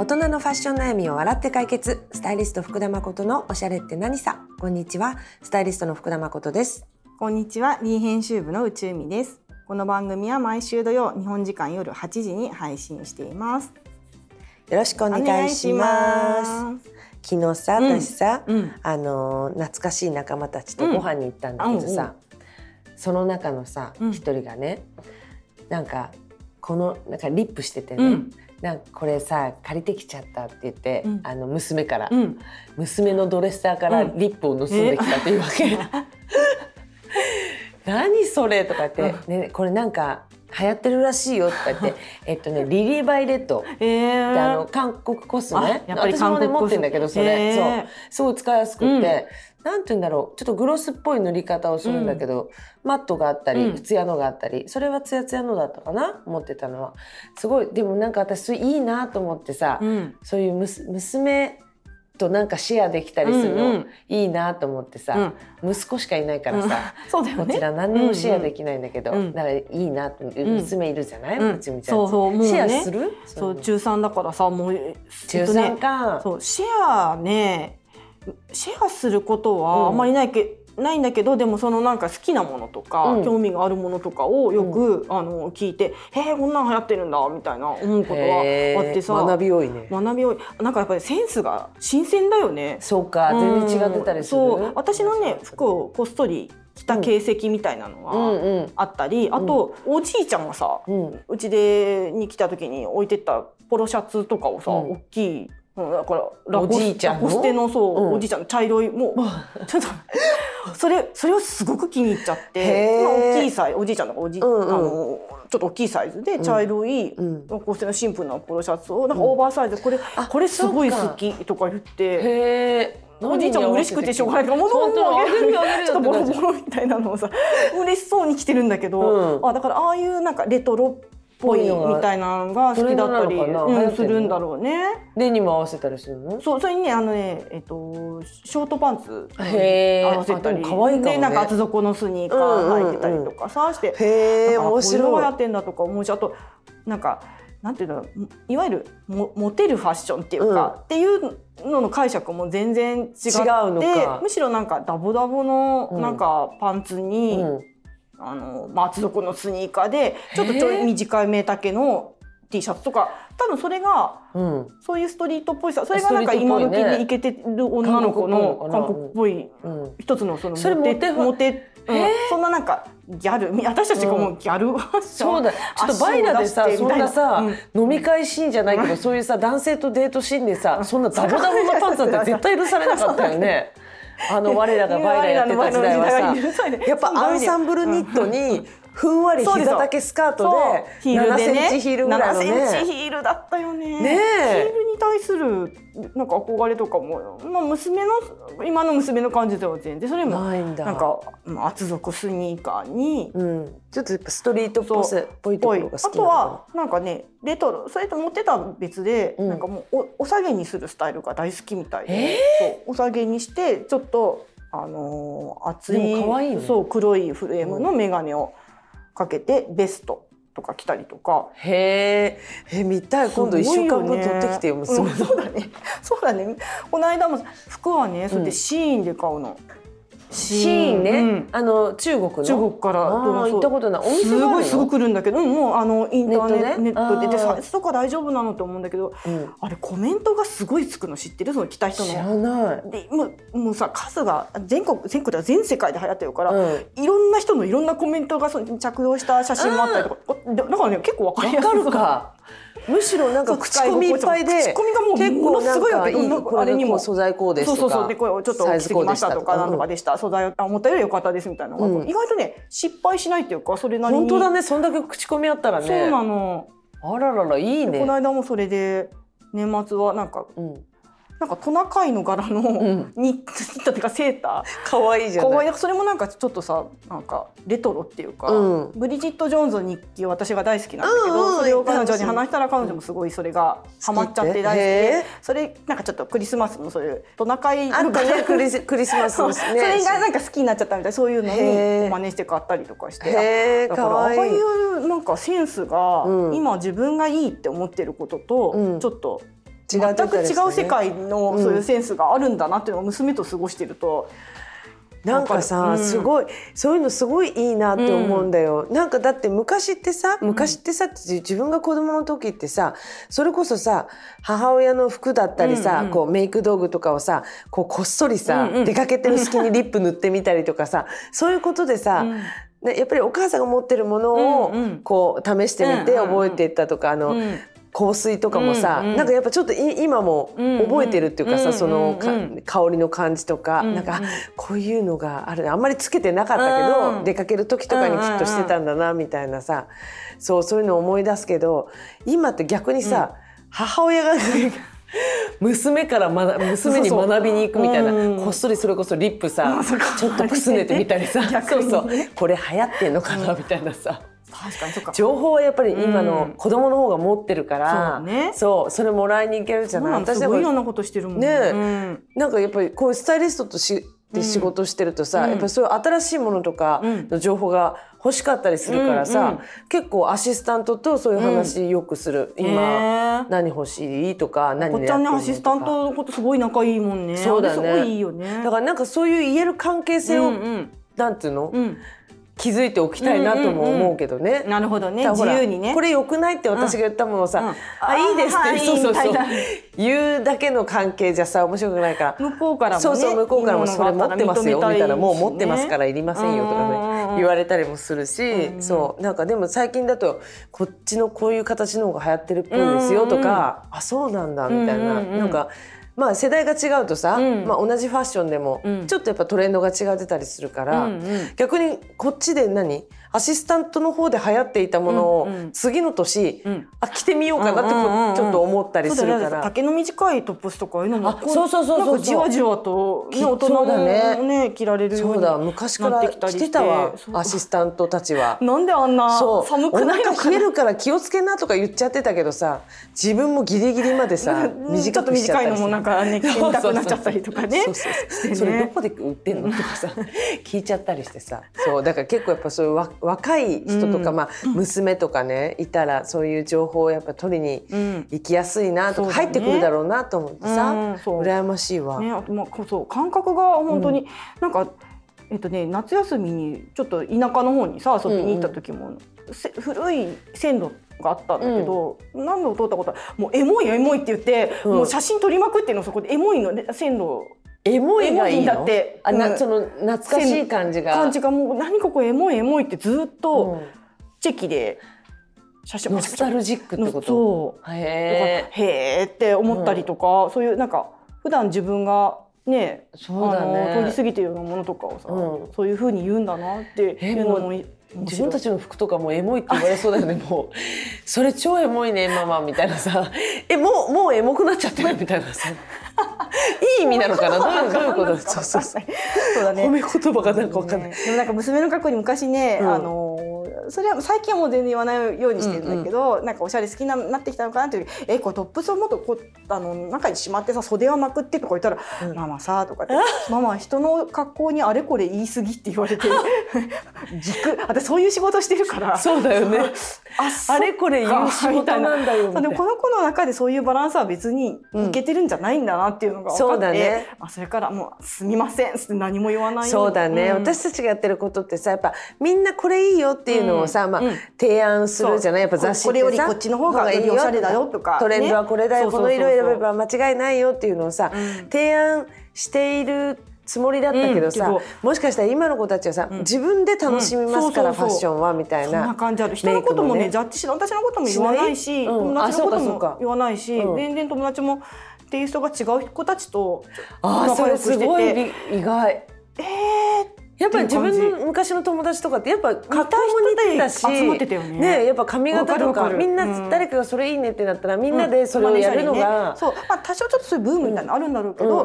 大人のファッション悩みを笑って解決。スタイリスト福田誠のおしゃれって何さ。こんにちは。スタイリストの福田誠です。こんにちは、リー編集部の宇宙美です。この番組は毎週土曜、日本時間夜8時に配信しています。よろしくお願いします。昨日さうん。私さ、うん。あの懐かしい仲間たちとご飯に行ったんだけどさ、その中のさうん。一、人がねなんかこのなんかリップしててね、うんなんかこれさ借りてきちゃったって言って、うん。あの娘から、うん、娘のドレッサーからうん。リップを盗んできたっていうわけ。何それとか言って、ね、これなんか流行ってるらしいよとか言って えっとねリリー・バイレット。えー、であの韓国コスねあやっぱり私もね持ってんだけどそれ、へー。そう。すごい使いやすくって、なんて言うんだろう。ちょっとグロスっぽい塗り方をするんだけど、マットがあったり、うん。ツヤのがあったりそれはツヤツヤのだったかな？持ってたのは。すごい。でもなんか私それいいなと思ってさ、うん、そういうむす娘となんかシェアできたりするの、うんうん。いいなと思ってさ、息子しかいないからさ、そうだよね。こちら何にもシェアできないんだけど、うんうん。だからいいな娘いるじゃない、うん。うちみちゃんそうそうね。シェアする？そう中3だからさもうえっとね3か、そうシェアねシェアすることうん。はあんまりないけ、ないんだけどでもそのなんか好きなものとか、うん。興味があるものとかをよく、あの聞いて「へえこんなん流行ってるんだ」みたいな思うことはあってさ学び多いね、学びをなんかやっぱりセンスが新鮮だよね。そうか全然違ってたりする、うんそう。私のね服をこっそり着た形跡みたいなのうんがうん。あったり、あとおじいちゃんがさうん。うちでに来た時に置いてったポロシャツとかをさ、うん。大きいうんだからラおじいちゃんの？ラコステのそう、うん。おじいちゃんの茶色いもうちょっとそれそれをすごく気に入っちゃっへて、ー。まあ、大きいサイズおじいちゃんのおじ、うんうん。あのちょっと大きいサイズで茶色い、うん。ラコステのシンプルなポロシャツをなんかオーバーサイズこれ、あこれすごい好きとか言って。おじいちゃんも嬉しくてしょうがないからもう本当あげるちょっとボロボロみたいなのをさ嬉しそうに着てるんだけど、うん。あだからああいうなんかレトロっぽいみたいなのが好きだったり、うん、するんだろうね。でにも合わせたりするの？そうそれにねあのねえっとショートパンツ合わせたり。可愛いかもね。でなんか厚底のスニーカー履いてたりとかさして、へえ面だからこうやってんだとか思うしあとなんかなんていうの？いわゆるモモテるファッションっていうか、っていうのの解釈も全然違って違うのか。むしろなんかダボダボのうんなんかパンツに、うんあのまあ厚底のスニーカーでちょっとちょい短いめ丈の T シャツとか多分それがうん。そういうストリートっぽいさそれがなんか今時にイケてる女の子の韓韓国っぽいうん。一つのそのモテモテそんななんかギャル？み私たちがもうギャルファッションそうだ。ちょっとバイラでさそんなさ、うん。飲み会シーンじゃないけどそういうさ男性とデートシーンでさそんなダボダボのパンツなんて絶対許されなかったよね。あの我らがバイラやってた時代はさ やっぱアンサンブルニットにふんわり膝丈スカートでヒール7でね。センチヒールぐらいの7センチね。ヒールだったよね。ねえ。ヒールに対するなんか憧れとかも、まあ、娘の今の娘の感じでは全然それもないんだ。なんかまあ厚底スニーカーにうん、ちょっとやっぱストリートっぽさっぽいところが好きあとはなんかねレトロそれと持ってた別で、うん。なんかもうおお下げにするスタイルが大好きみたいで、えそう。お下げにしてちょっとあのー厚いいね。そう黒いフレームの眼鏡をかけてベストとか着たりとか。へー。え見たい。今度一週間分取ってきてよねうん。そうだね。そうだね。この間も服はねそれでシーンで買うの、シーンね、うんあの中国の。中国から行ったことない。お店すごいすぐ来るんだけど、うんもうあのインターネットネットね。ネットででサイズとか大丈夫なのと思うんだけどうん。あれコメントがすごいつくの知ってる？その着た人知らの。ない。でもうもうさ数が全国全国では全世界で流行ってるから、うん。いろんな人のいろんなコメントがその着用した写真もあったりとか。だからね結構わかりやすいわかるか。むしろなんか口コミいっぱいで口コミがもう結構すごいわけいいこれであれにも素材こうですとかそうそうそう。でこれをちょっと着てきましたとかなんとかでした、素材をあ思ったより良かったですみたいなうん。意外とね失敗しないっていうかそれなりに。本当だねそんだけ口コミあったらね。そうなの、あらららいいね。この間もそれで年末はなんかうんなんかトナカイの柄のん。ニットっていうかセータ可愛いーじゃない。それもなんかちょっとさなんかレトロっていうか、うん。ブリジット・ジョーンズの日記を私が大好きなんだけど、うんうんそれを彼女に話したら彼女もすごいそれがハマっちゃって大好きへでーそれなんかちょっとクリスマスのそういうトナカイのあったね。クリス クリスマスそうのそねれがなんか好きになっちゃったみたいそういうのに真似して買ったりとかして。だからああいうなんかセンスがうん。今自分がいいって思ってることとうん。ちょっと全く違う世界のそういうセンスがあるんだなっていうのを娘と過ごしてると。なんかさ、うん、すごいそういうのすごいいいなって思うんだよ、うん、なんかだって昔ってさ昔ってさ、自分が子供の時ってさそれこそさ母親の服だったりさ、うんうん、こうメイク道具とかをさこうこっそりさ、うんうん、出かけてる隙にリップ塗ってみたりとかさそういうことでさ、ね、やっぱりお母さんが持ってるものをこう試してみて覚えていったとか、あの、香水とかもさ、うんうん、なんかやっぱちょっと今も覚えてるっていうかさ、うんうん、その香りの感じとか、うんうん、なんかこういうのがある。あんまりつけてなかったけど、うん、出かける時とかにきっとしてたんだなみたいなさそうそういうのを思い出すけど今って逆にさ、うん、母親が娘から学娘に学びに行くみたいなこっそりそれこそリップさちょっとくすねてみたりさ、そうそう。これ流行ってんのかなみたいなさ。確かにそか。情報はやっぱり今の子供の方が持ってるから、うん、そうね。そうそれもらいに行けるじゃない？私すごいいろんなことしてるもんね、うん、なんかやっぱりこういうスタイリストとしで仕事してるとさ、うん、やっぱそういう新しいものとかの情報が欲しかったりするからさ、うんうん、結構アシスタントとそういう話よくする、うん、今、何欲しい？とか何狙ってるのアシスタントのことすごい仲いいもんね。そうだね。すごいいいよね。だからなんかそういう言える関係性を、うんうん、なんていうの、うん気づいておきたいなとも思うけどね。うんうん、なるほどね。自由にね。これ良くないって私が言ったものをさ、うん。うん、あいいですって、そうそうそう。言うだけの関係じゃさ面白くないから。向こうからも、ね、そうそう向こうからもそれ持ってますよみたいな。もう持ってますからいりませんよとかね。言われたりもするし、うんうん、そう。なんかでも最近だとこっちのこういう形の方が流行ってるっぽいですよとか、うんうん、あそうなんだみたいな、うんうん、なんか。まあ世代が違うとさ、うん、まあ、同じファッションでもちょっとやっぱトレンドが違ってたりするから、うんうん、逆にこっちで何？アシスタントの方で流行っていたものを次の年、うん。うん、あ着てみようかなってちょっと思ったりするから、丈の短いトップスとかああいうのもそうそうそうそうじわじわと、ね、大人もねね。着られるようになって昔から着てたわアシスタントたちは。なんであんな寒くないのか冷えるから気をつけなとか言っちゃってたけどさ自分もギリギリまでさ短くしちゃったり短いのもなんかね着たくなっちゃったりとかね。それどこで売ってんのとかさ聞いちゃったりしてさ。そうだから結構やっぱそういう若い人人とか、まあ、娘とかねいたらそういう情報をやっぱ取りに行きやすいなとか、入ってくるだろうなと思ってさ、うん、羨ましいわ。ね、あとまあそう感覚が本当に、なんかえっとね、夏休みにちょっと田舎の方にさ遊びに行った時も、うんうん、古い線路があったんだけど、うん、何度通ったことはもうエモいエモいって言って、うん、もう写真撮りまくってのそこで。エモいの線路エモいがいいだって。あな、その懐かしい感じが。感じがもう何ここエモいエモいってずっとチェキで写真ノスタルジックってこと？そう。へえ。って思ったりとか、うん、そういうなんか普段自分がねそうだね。通り過ぎてるようなものとかをさ、うん、そういうふうに言うんだなっていうのも自分たちの服とかもエモいって言われそうだよね もう。それ超エモいねママみたいなさ。えもうもうエモくなっちゃってるみたいなさ。いい意味なのかな？どういうこと？そうそうそう。そうだね。褒め言葉がなんかわかんない、でもなんか娘の過去に昔ね、うん、あのそれは最近はもう全然言わないようにしてるんだけど、うんうん、なんかおしゃれ好きななってきたのかなっていうえこれトップスをもっとこあの中にしまってさ袖はまくってとか言ったら「うん、ママさ」とかって「ママ人の格好にあれこれ言い過ぎ」って言われて 軸私そういう仕事してるから。そうだよね。あれこれ言う仕事なんだよでもこの子の中でそういうバランスは別にいけてるんじゃないんだなっていうのが分かって、そうだね、あそれからもう「すみません」って何も言わない。そうだね、うん、私たちがやってることってさやっぱみんなこれいいよっていうのをさ、まあ、提案するじゃない？やっぱ雑誌これよりこっちの方がいいおしゃれだよとか、トレンドはこれだよ、この色選べば間違いないよっていうのをさ、提案しているつもりだったけどさ、もしかしたら今の子たちはさ、自分で楽しみますから、ファッションはみたいな。そんな感じある。人のこともねジャッジし私のことも言わないし、友達のことも言わないし、全然友達もテイストが違う子たちとあそれすごい意外。えーやっぱり自分の昔の友達とかってやっぱ格好も似てたし集まってたよね。ねやっぱ髪型とかみんな誰かがそれいいねってなったらみんなでそれをやるのが、そう。まあ多少ちょっとそういうブームみたいなのあるんだろうけど、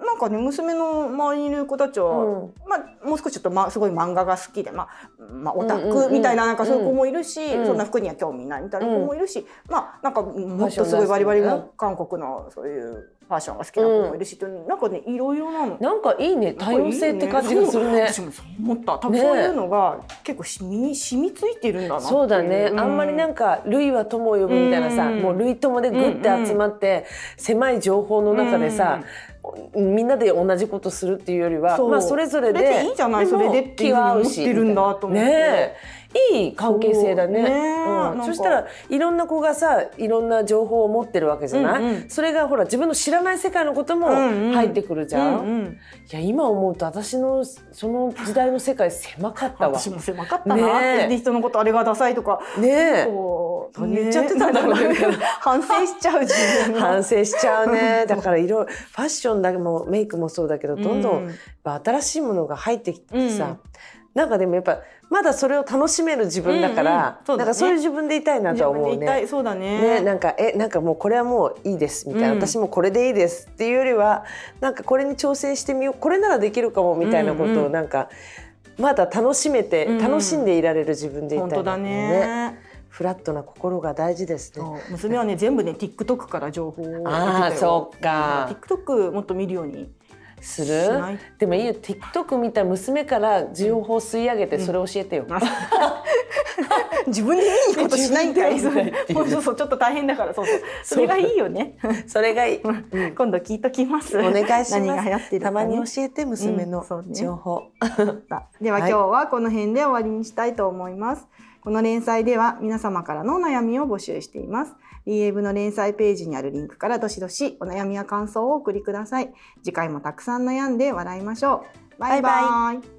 ななんかね娘の周りにいる子たちは、まあもう少しちょっとますごい漫画が好きでまあまあオタクみたいななんかそういう子もいるし、そんな服には興味ないみたいな子もいるし、まあなんかもっとすごいバリバリの韓国のそういうファッションが好きな子もいるし、うん、なんかねいろいろなの。なんかいいね多様性って感じがするね。私もそう思った。多分そういうのが結構しみ染みついてるんだなそうだね、あんまりなんか類は友を呼ぶみたいなさ、もう類友でグッて集まって、狭い情報の中でさ、みんなで同じことするっていうよりはまあそれぞれでいいじゃないそれでっていうふうに思ってるんだと思って。ねいい関係性だね。ね。うん、そしたらいろんな子がさいろんな情報を持ってるわけじゃない、うんうん、それがほら自分の知らない世界のことも入ってくるじゃん？うんうん、いや今思うと私のその時代の世界狭かったわ。私も狭かったな。って、ね、人のことあれがダサいとか。ね何言っちゃってたんだろうね。反省しちゃう自分反省しちゃうね。だからいろいろファッションだけもメイクもそうだけどどんどん新しいものが入ってきてさ、うん、なんかでもやっぱまだそれを楽しめる自分だから、うんうんね、なんかそういう自分でいたいなとは思うね。そうだね。ね、なんかえなんかもうこれはもういいですみたいな、うん、私もこれでいいですっていうよりはなんかこれに挑戦してみようこれならできるかもみたいなことをなんか、まだ楽しめて、楽しんでいられる自分でいたいな、ね、ね。フラットな心が大事ですね。娘はね全部ね TikTok から情報をああそうか。TikTok もっと見るようにする？でもいいよ。TikTok 見た娘から情報を吸い上げてそれ教えてよ、うん、自分でいいことしないんかいそうそうそうちょっと大変だから。そうそう。それがいいよね。それがいい、うん、今度聞いときます。お願いします。何が流行ってる、ね、たまに教えて娘の情報、う。んね、では今日はこの辺で終わりにしたいと思います、この連載では皆様からの悩みを募集しています。DM の連載ページにあるリンクからどしどしお悩みや感想をお送りください。次回もたくさん悩んで笑いましょう。バイバイ。バイバ